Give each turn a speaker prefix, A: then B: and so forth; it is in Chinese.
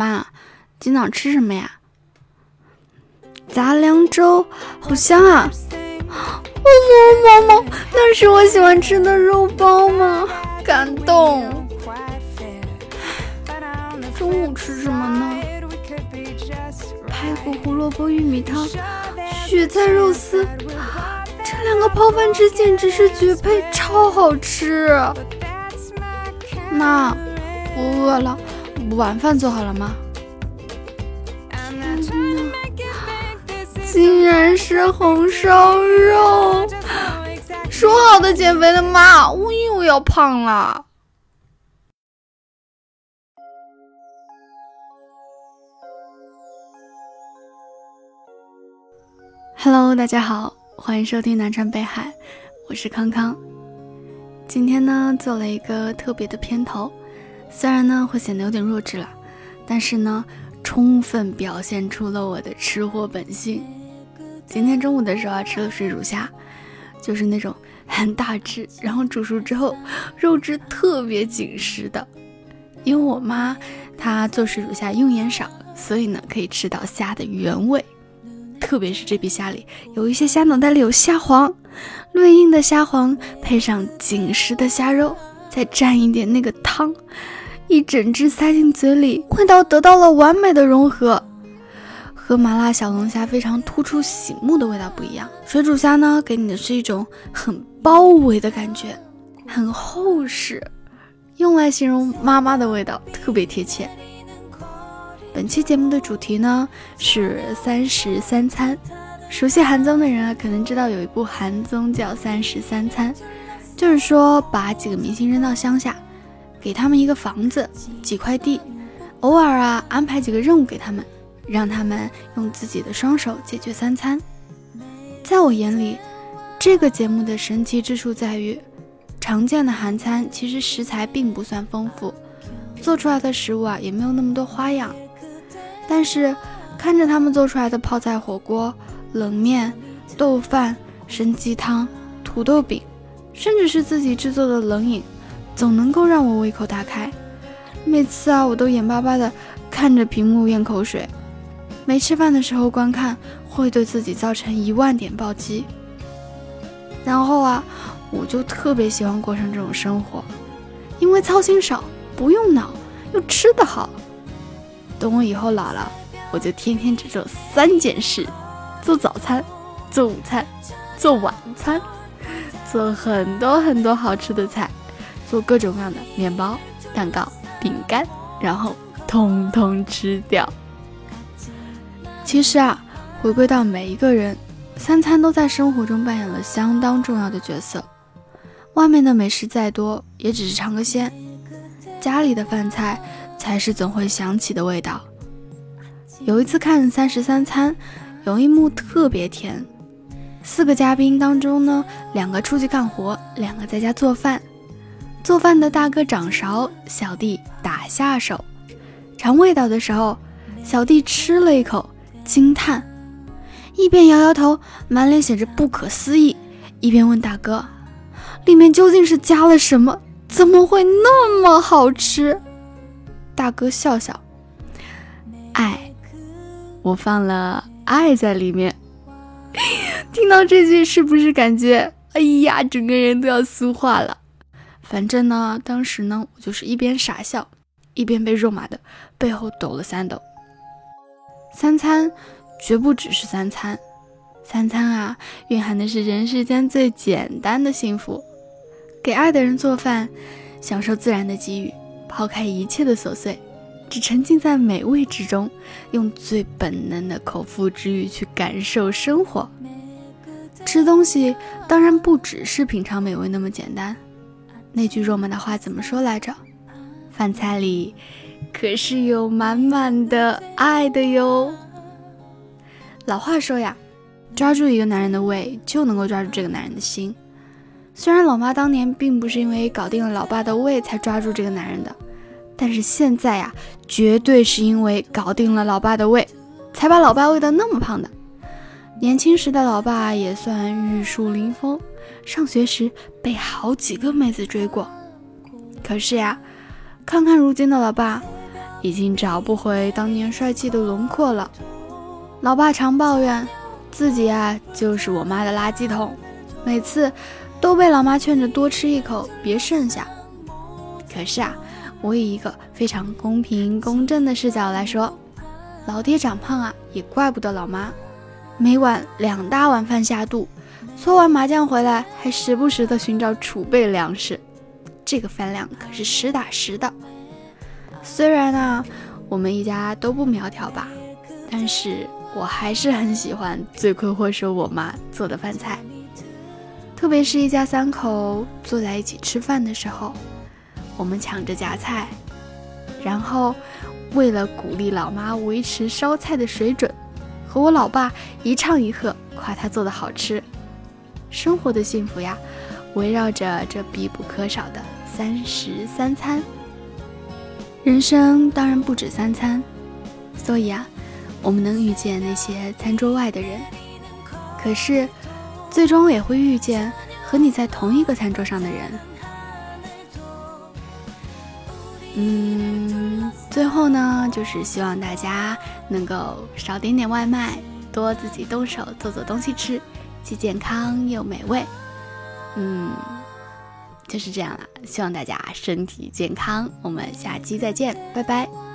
A: 妈，今早吃什么呀？杂粮粥，好香啊！某某某某，那是我喜欢吃的肉包吗？感动。中午吃什么呢？排骨胡萝卜玉米汤，雪菜肉丝，这两个泡饭吃简直是绝配，超好吃。妈，我饿了，晚饭做好了吗？竟然是红烧肉！说好的减肥的妈，我又要胖了。Hello，大家好，欢迎收听南川北海，我是康康。今天呢，做了一个特别的片头，虽然呢会显得有点弱智了，但是呢，充分表现出了我的吃货本性。今天中午的时候啊，吃了水煮虾，就是那种很大只，然后煮熟之后肉质特别紧实的。因为我妈她做水煮虾用盐少，所以呢可以吃到虾的原味。特别是这批虾里有一些虾脑袋里有虾黄，嫩硬的虾黄配上紧实的虾肉，再蘸一点那个汤，一整只塞进嘴里，味道得到了完美的融合。和麻辣小龙虾非常突出醒目的味道不一样，水煮虾呢给你的是一种很包围的感觉，很厚实，用来形容妈妈的味道特别贴切。本期节目的主题呢是三食三餐。熟悉韩综的人啊，可能知道有一部韩综叫《三食三餐》，就是说把几个明星扔到乡下，给他们一个房子、几块地，偶尔啊安排几个任务给他们，让他们用自己的双手解决三餐。在我眼里，这个节目的神奇之处在于，常见的韩餐其实食材并不算丰富，做出来的食物啊也没有那么多花样。但是，看着他们做出来的泡菜火锅、冷面、豆饭、参鸡汤、土豆饼，甚至是自己制作的冷饮，总能够让我胃口大开。每次啊，我都眼巴巴的看着屏幕咽口水。没吃饭的时候观看，会对自己造成一万点暴击。然后啊，我就特别喜欢过上这种生活，因为操心少，不用脑，又吃得好。等我以后老了，我就天天只做三件事：做早餐、做午餐、做晚餐，做很多很多好吃的菜，做各种各样的面包、蛋糕、饼干，然后通通吃掉。其实啊，回归到每一个人，三餐都在生活中扮演了相当重要的角色。外面的美食再多，也只是尝个鲜；家里的饭菜。才是总会想起的味道。有一次看《三十三餐》，有一幕特别甜。四个嘉宾当中呢，两个出去干活，两个在家做饭。做饭的大哥掌勺，小弟打下手。尝味道的时候，小弟吃了一口，惊叹，一边摇摇头，满脸写着不可思议，一边问大哥：“里面究竟是加了什么？怎么会那么好吃？”大哥笑笑，爱，我放了爱在里面。听到这句，是不是感觉，哎呀，整个人都要酥化了？反正呢，当时呢，我就是一边傻笑，一边被肉麻的背后抖了三抖。三餐绝不只是三餐，三餐啊，蕴含的是人世间最简单的幸福。给爱的人做饭，享受自然的给予。抛开一切的琐碎，只沉浸在美味之中，用最本能的口腹之欲去感受生活。吃东西当然不只是品尝美味那么简单。那句肉麻的话怎么说来着？饭菜里可是有满满的爱的哟。老话说呀，抓住一个男人的胃，就能够抓住这个男人的心。虽然老妈当年并不是因为搞定了老爸的胃才抓住这个男人的，但是现在呀，绝对是因为搞定了老爸的胃，才把老爸喂得那么胖的。年轻时的老爸也算玉树临风，上学时被好几个妹子追过。可是呀，看看如今的老爸，已经找不回当年帅气的轮廓了。老爸常抱怨自己啊，就是我妈的垃圾桶，每次都被老妈劝着多吃一口，别剩下。可是啊，我以一个非常公平公正的视角来说，老爹长胖啊，也怪不得老妈。每晚两大碗饭下肚，搓完麻将回来，还时不时的寻找储备粮食，这个饭量可是实打实的。虽然呢，我们一家都不苗条吧，但是我还是很喜欢罪魁祸首我妈做的饭菜，特别是一家三口坐在一起吃饭的时候，我们抢着夹菜，然后为了鼓励老妈维持烧菜的水准，和我老爸一唱一和夸他做的好吃，生活的幸福呀，围绕着这必不可少的三食三餐。人生当然不止三餐，所以啊，我们能遇见那些餐桌外的人，可是最终也会遇见和你在同一个餐桌上的人。嗯，最后呢，就是希望大家能够少点点外卖，多自己动手做做东西吃，既健康又美味。嗯。就是这样了，希望大家身体健康，我们下期再见，拜拜。